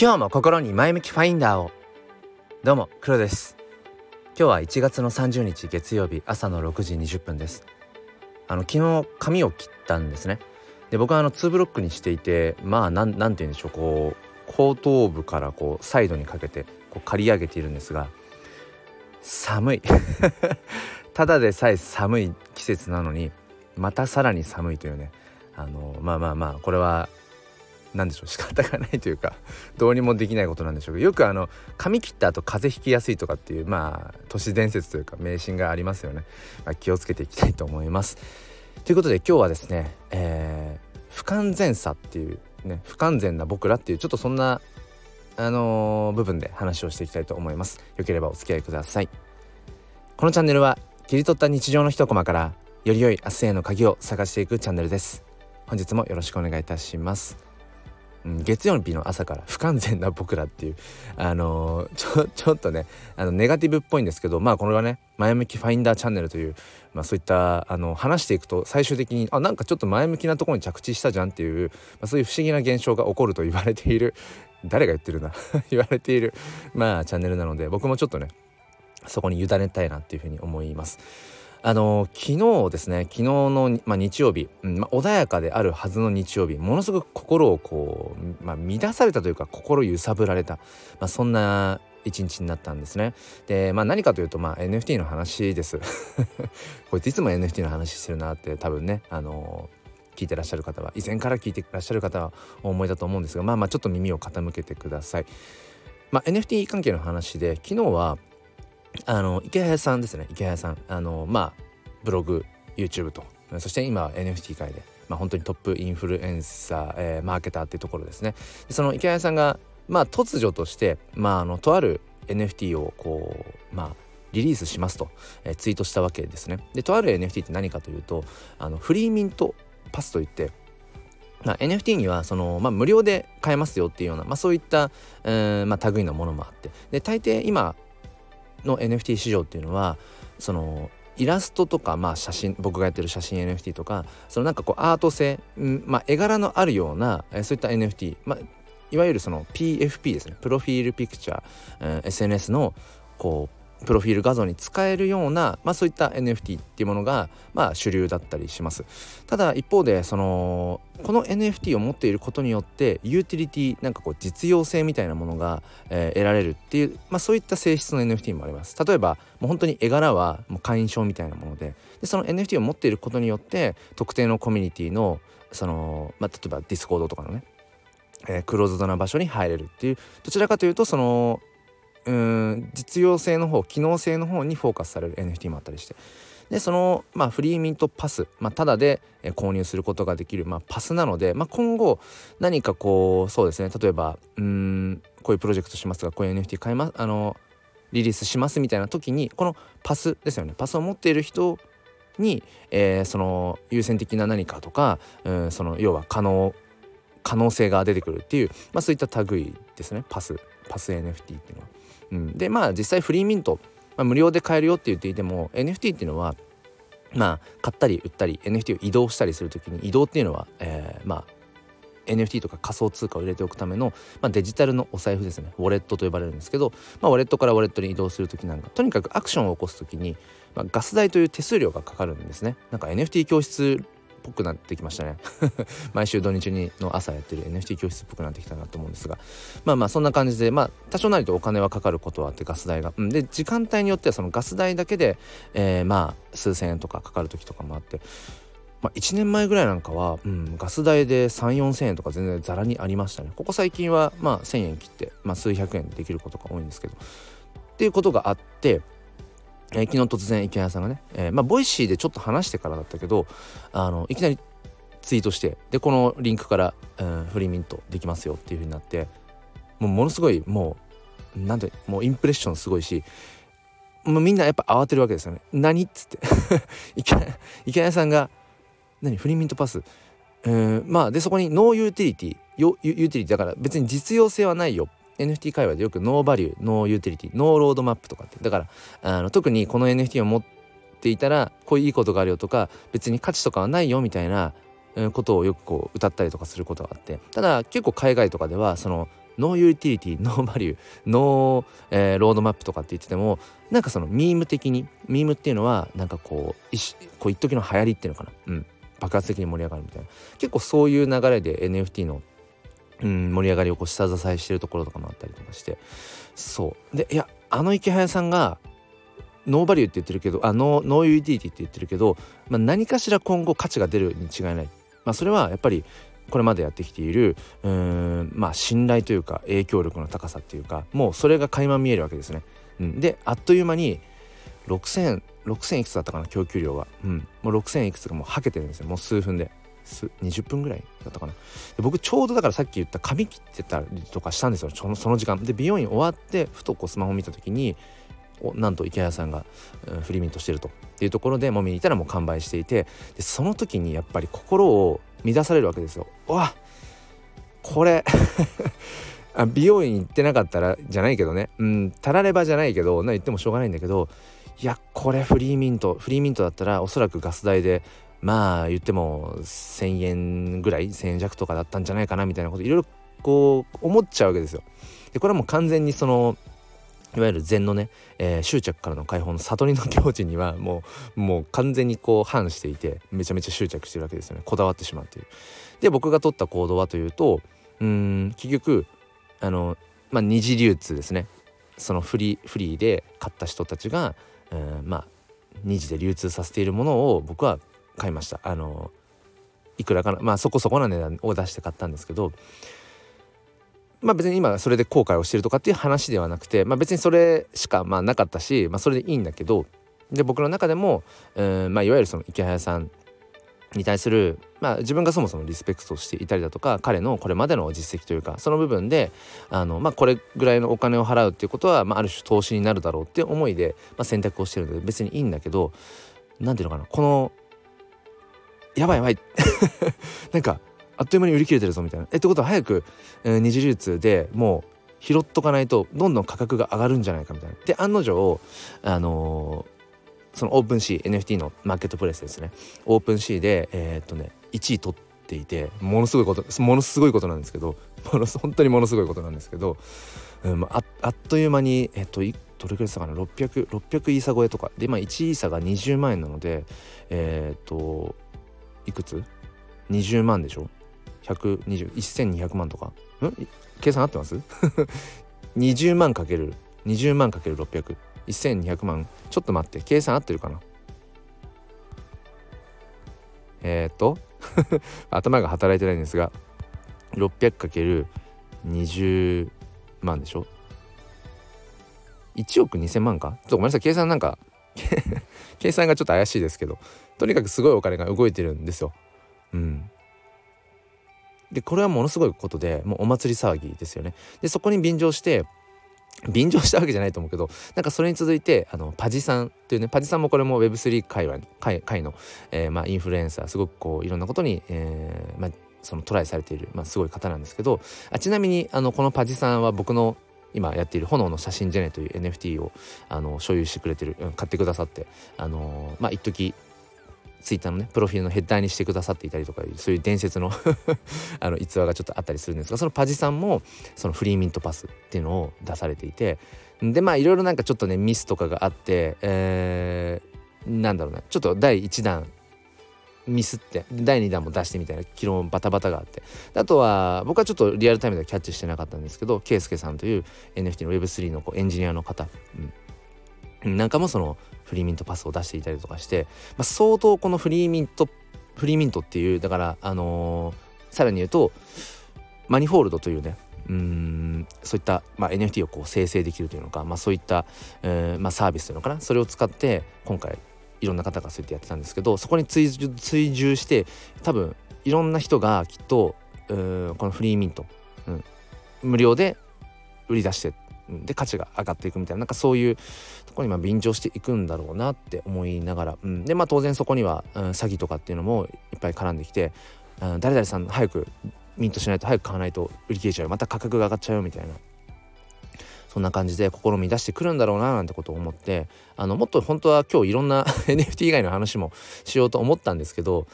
今日も心に前向きファインダーを。どうも黒です。今日は1月の30日月曜日朝の6時20分です。あの昨日髪を切ったんですね。で僕はあの2ブロックにしていてまあなんなんて言うんでしょうこう後頭部からこうサイドにかけてこう刈り上げているんですが寒い。ただでさえ寒い季節なのにまたさらに寒いというね。あのまあまあまあこれは何でしょう 仕方がないというかどうにもできないことなんでしょうけどよくあの髪切った後風邪ひきやすいとかっていうまあ都市伝説というか迷信がありますよね、まあ、気をつけていきたいと思います。ということで今日はですね、えー、不完全さっていうね不完全な僕らっていうちょっとそんなあのー、部分で話をしていきたいと思います。よければお付き合いください。このチャンネルは切り取った日常の一コマからより良い明日への鍵を探していくチャンネルです。本日もよろしくお願いいたします。月曜日の朝から不完全な僕らっていうあのー、ちょ ちょっとねあのネガティブっぽいんですけどまあこれはね前向きファインダーチャンネルという、まあ、そういったあの話していくと最終的にあなんかちょっと前向きなところに着地したじゃんっていう、まあ、そういう不思議な現象が起こると言われている。誰が言ってるな 言われているまあチャンネルなので僕もちょっとねそこに委ねたいなっていうふうに思います。あの昨日ですね昨日の、まあ、日曜日、うんまあ、穏やかであるはずの日曜日ものすごく心をこう、まあ、乱されたというか心揺さぶられた、まあ、そんな一日になったんですね。で、まあ、何かというと、まあ、NFT の話です。こいついつも NFT の話してるなって多分ね、あの聞いてらっしゃる方は以前から聞いてらっしゃる方はお思いだと思うんですがまあまあちょっと耳を傾けてください。まあ、NFT 関係の話で昨日はあの池谷さんですね。池谷さん。あのまあブログ YouTube と。そして今 NFT 界で、まあ、本当にトップインフルエンサー、えー、マーケターっていうところですね。その池谷さんがまあ突如として、まあ、あのとある NFT をこうまあリリースしますと、えー、ツイートしたわけですね。でとある NFT って何かというとあのフリーミントパスといってまあ、NFT にはその、まあ、無料で買えますよっていうような、まあ、そういった、えーまあ、類のものもあって。で大抵今の NFT 市場っていうのはそのイラストとか、まあ、写真僕がやってる写真 NFT とかそのなんかこうアート性、んまあ、絵柄のあるような、えそういった NFT、まあ、いわゆるその PFP ですね。プロフィールピクチャー、うん、SNS のこうプロフィール画像に使えるような、まあ、そういった NFT っていうものが、まあ、主流だったりします。ただ一方でそのこの NFT を持っていることによってユーティリティなんかこう実用性みたいなものが、えー、得られるっていう、まあ、そういった性質の NFT もあります。例えばもう本当に絵柄はもう会員証みたいなもので。でその NFT を持っていることによって特定のコミュニティのその、まあ、例えばディスコードとかのねえー、クローズドな場所に入れるっていう。どちらかというとそのうん実用性の方機能性の方にフォーカスされる NFT もあったりして。でその、まあ、フリーミントパス、まあ、ただで購入することができる、まあ、パスなので、まあ、今後何かこうそうですね例えばうんこういうプロジェクトしますがこういう NFT 買いますあのリリースしますみたいな時にこのパスですよね。パスを持っている人に、えー、その優先的な何かとか、うん、その要は可能可能性が出てくるっていう、まあ、そういった類ですね。パスパス NFT っていうのは。うん、でまあ実際フリーミント、まあ、無料で買えるよって言っていても NFT っていうのはまあ買ったり売ったり NFT を移動したりする時に移動っていうのは、えー、まあ NFT とか仮想通貨を入れておくための、まあ、デジタルのお財布ですね。ウォレットと呼ばれるんですけど、まあ、ウォレットからウォレットに移動する時なんかとにかくアクションを起こす時に、まあ、ガス代という手数料がかかるんですね。なんか NFT 教室ぽくなってきましたね。毎週土日にの朝やってる NFT 教室っぽくなってきたなと思うんですが。まあまあそんな感じでまあ多少なりとお金はかかることはあってガス代が、うん、で時間帯によってはそのガス代だけで、えー、まあ数千円とかかかる時とかもあって。まあ、1年前ぐらいなんかは、うん、ガス代で3 4千円とか全然ざらにありましたね。ここ最近はまあ1,000円切って、まあ、数百円できることが多いんですけど。っていうことがあってえー、昨日突然池谷さんがね、えー、まあ、ボイシーでちょっと話してからだったけどあのいきなりツイートしてでこのリンクから、うん、 free mint できますよっていう風になってもうものすごいもうなんてもうインプレッションすごいしもうみんなやっぱ慌てるわけですよね。何？っつって。池谷さんが「何？ free mint pass」えー、まあでそこに no utility。ユーティリティ。だから別に実用性はないよ NFT 界隈でよく no value no utility no roadmap とかって。だからあの特にこの NFT を持っていたらこういういいことがあるよとか別に価値とかはないよみたいなことをよくこう謳ったりとかすることがあって。ただ結構海外とかではその no utility no value no、えー、 roadmap とかって言っててもなんかそのミーム的にミームっていうのはなんかこう一こう一時の流行りっていうのかな、うん、爆発的に盛り上がるみたいな。結構そういう流れで NFT の、うん、盛り上がりをこう下支えしてるところとかもあったりとかして。そう。でいやあの池早さんがノーバリューって言ってるけどあノノーユーティリティって言ってるけど、まあ、何かしら今後価値が出るに違いない、まあ、それはやっぱりこれまでやってきているうんまあ信頼というか影響力の高さっていうかもうそれが垣間見えるわけですね。うん、であっという間に6000 6000いくつだったかな供給量は、うん、もう6000いくつがもうはけてるんですよ。もう数分で。20分ぐらいだったかな。で僕ちょうどだからさっき言った髪切ってたりとかしたんですよ。そのその時間。で美容院終わってふとこうスマホ見た時になんと池谷さんが、うん、フリーミントしてるとっていうところでもみにいたらもう完売していてでその時にやっぱり心を乱されるわけですよ。わこれあ美容院行ってなかったらじゃないけどね。うんたらればじゃないけどな言ってもしょうがないんだけどいやこれフリーミントフリーミントだったらおそらくガス代でまあ言っても1,000円ぐらい1,000円弱とかだったんじゃないかなみたいなこといろいろこう思っちゃうわけですよ。でこれはもう完全にそのいわゆる禅のね、えー、執着からの解放の悟りの境地にはもうもう完全にこう反していてめちゃめちゃ執着してるわけですよねこだわってしまうっていう。で僕が取った行動はというとうん結局あのまあ二次流通ですねそのフリーフリーで買った人たちが、うん、まあ二次で流通させているものを僕は買いました。あのいくらかな。まあそこそこな値段を出して買ったんですけどまあ別に今それで後悔をしてるとかっていう話ではなくて、まあ、別にそれしかまあなかったし、まあ、それでいいんだけどで僕の中でも、うんまあ、いわゆるその池早さんに対する、まあ、自分がそもそもリスペクトしていたりだとか彼のこれまでの実績というかその部分であの、まあ、これぐらいのお金を払うっていうことは、まあ、ある種投資になるだろうってう思いで、まあ、選択をしてるので別にいいんだけど何ていうのかなこのやばいやばい なんかあっという間に売り切れてるぞみたいな。えってことは早く、えー、二次流通でもう拾っとかないとどんどん価格が上がるんじゃないかみたいな。で案の定あのー、そのオープンシー NFT のマーケットプレイスですねオープンシーでえー、っとね1位取っていてものすごいことものすごいことなんですけどもの本当にものすごいことなんですけど、うん、ああっという間にえっとどれくらいですかね？600600 600イーサ超えとかで今1イーサが20万円なのでえー、っといくつ ?20 万でしょ？120,1200万とか。ん？計算合ってます ?20 万かける20万かける600 1200万。ちょっと待って計算合ってるかな？えー、っと 頭が働いてないんですが 600×20 万でしょ？1億2000万か？ちょっとごめんなさい計算なんか 計算がちょっと怪しいですけど。とにかくすごいお金が動いてるんですよ。うん、でこれはものすごいことでもうお祭り騒ぎですよね。でそこに便乗して便乗したわけじゃないと思うけどなんかそれに続いてあのパジさんっていうねパジさんもこれも Web3 界隈界界の、えー、まあ、インフルエンサーすごくこういろんなことに、えー、まあ、そのトライされている、まあ、すごい方なんですけどあちなみにあのこのパジさんは僕の今やっている炎の写真ジェネという NFT をあの所有してくれてる買ってくださってあのまあ一時ツイッターのねプロフィールのヘッダーにしてくださっていたりとかそういう伝説の あの逸話がちょっとあったりするんですがそのパジさんもそのフリーミントパスっていうのを出されていてでまあいろいろなんかちょっとねミスとかがあって、えー、なんだろうなちょっと第1弾ミスって第2弾も出してみたいな昨日バタバタがあってあとは僕はちょっとリアルタイムではキャッチしてなかったんですけど圭介さんという NFT の Web3 のこうエンジニアの方、うん、なんかもそのフリーミントパスを出していたりとかして、まあ、相当このフリーミントフリーミントっていうだからあのー、さらに言うとマニフォールドというねうんそういった、まあ、NFT をこう生成できるというのか、まあ、そういった、えーまあ、サービスというのかなそれを使って今回いろんな方がそうやってやってたんですけどそこに追追従して多分いろんな人がきっとうこのフリーミント、うん、無料で売り出してで価値が上がっていくみたいななんかそういうとこにま便乗していくんだろうなって思いながら、うん、でまあ当然そこには、うん、詐欺とかっていうのもいっぱい絡んできて、うん、誰々さん早くミントしないと早く買わないと売り切れちゃうまた価格が上がっちゃうよみたいなそんな感じで試み出してくるんだろうななんてことを思ってあのもっと本当は今日いろんな NFT 以外の話もしようと思ったんですけど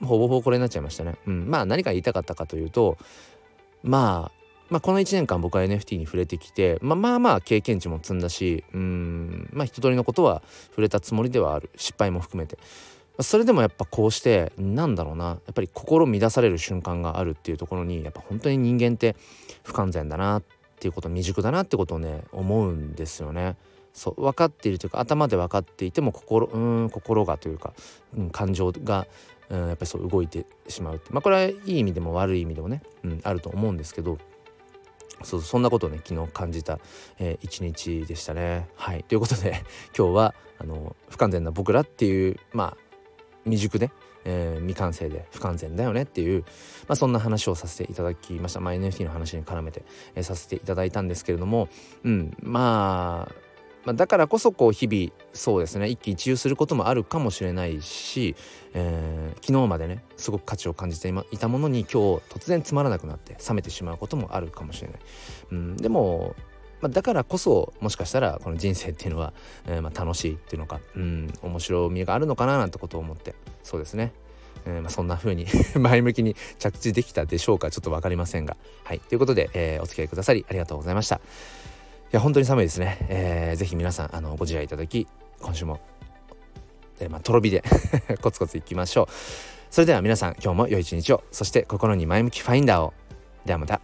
ほぼほぼこれになっちゃいましたね。うん、まあ何か言いたかったかというとまあまあ、この1年間僕は NFT に触れてきて、まあ、まあまあ経験値も積んだしうんまあ一通りのことは触れたつもりではある失敗も含めて。それでもやっぱこうしてなんだろうなやっぱり心乱される瞬間があるっていうところにやっぱ本当に人間って不完全だなっていうこと未熟だなってことをね思うんですよね。そう分かっているというか頭で分かっていても心うん心がというか、うん、感情が、うん、やっぱりそう動いてしまうってまあこれはいい意味でも悪い意味でもね、うん、あると思うんですけどそうそんなことをね昨日感じた、えー、一日でしたね。はい。ということで 今日はあの不完全な僕らっていうまあ未熟で、えー、未完成で不完全だよねっていう、まあ、そんな話をさせていただきました、まあ、NFT の話に絡めて、えー、させていただいたんですけれども、うん、まあまあ、だからこそこう日々そうですね一喜一憂することもあるかもしれないし、えー、昨日までねすごく価値を感じていたものに今日突然つまらなくなって冷めてしまうこともあるかもしれない。うん、でも、だからこそもしかしたらこの人生っていうのは、えー、ま楽しいっていうのか、うん、面白みがあるのかななんてことを思ってそうですね、えー、まそんな風に 前向きに着地できたでしょうかちょっと分かりませんがはいということで、えー、お付き合いくださりありがとうございました。や本当に寒いですね、えー、ぜひ皆さんあのご自愛いただき今週も、えー、まあ、とろ火で コツコツいきましょう。それでは皆さん今日も良い一日を。そして心に前向きファインダーを。ではまた。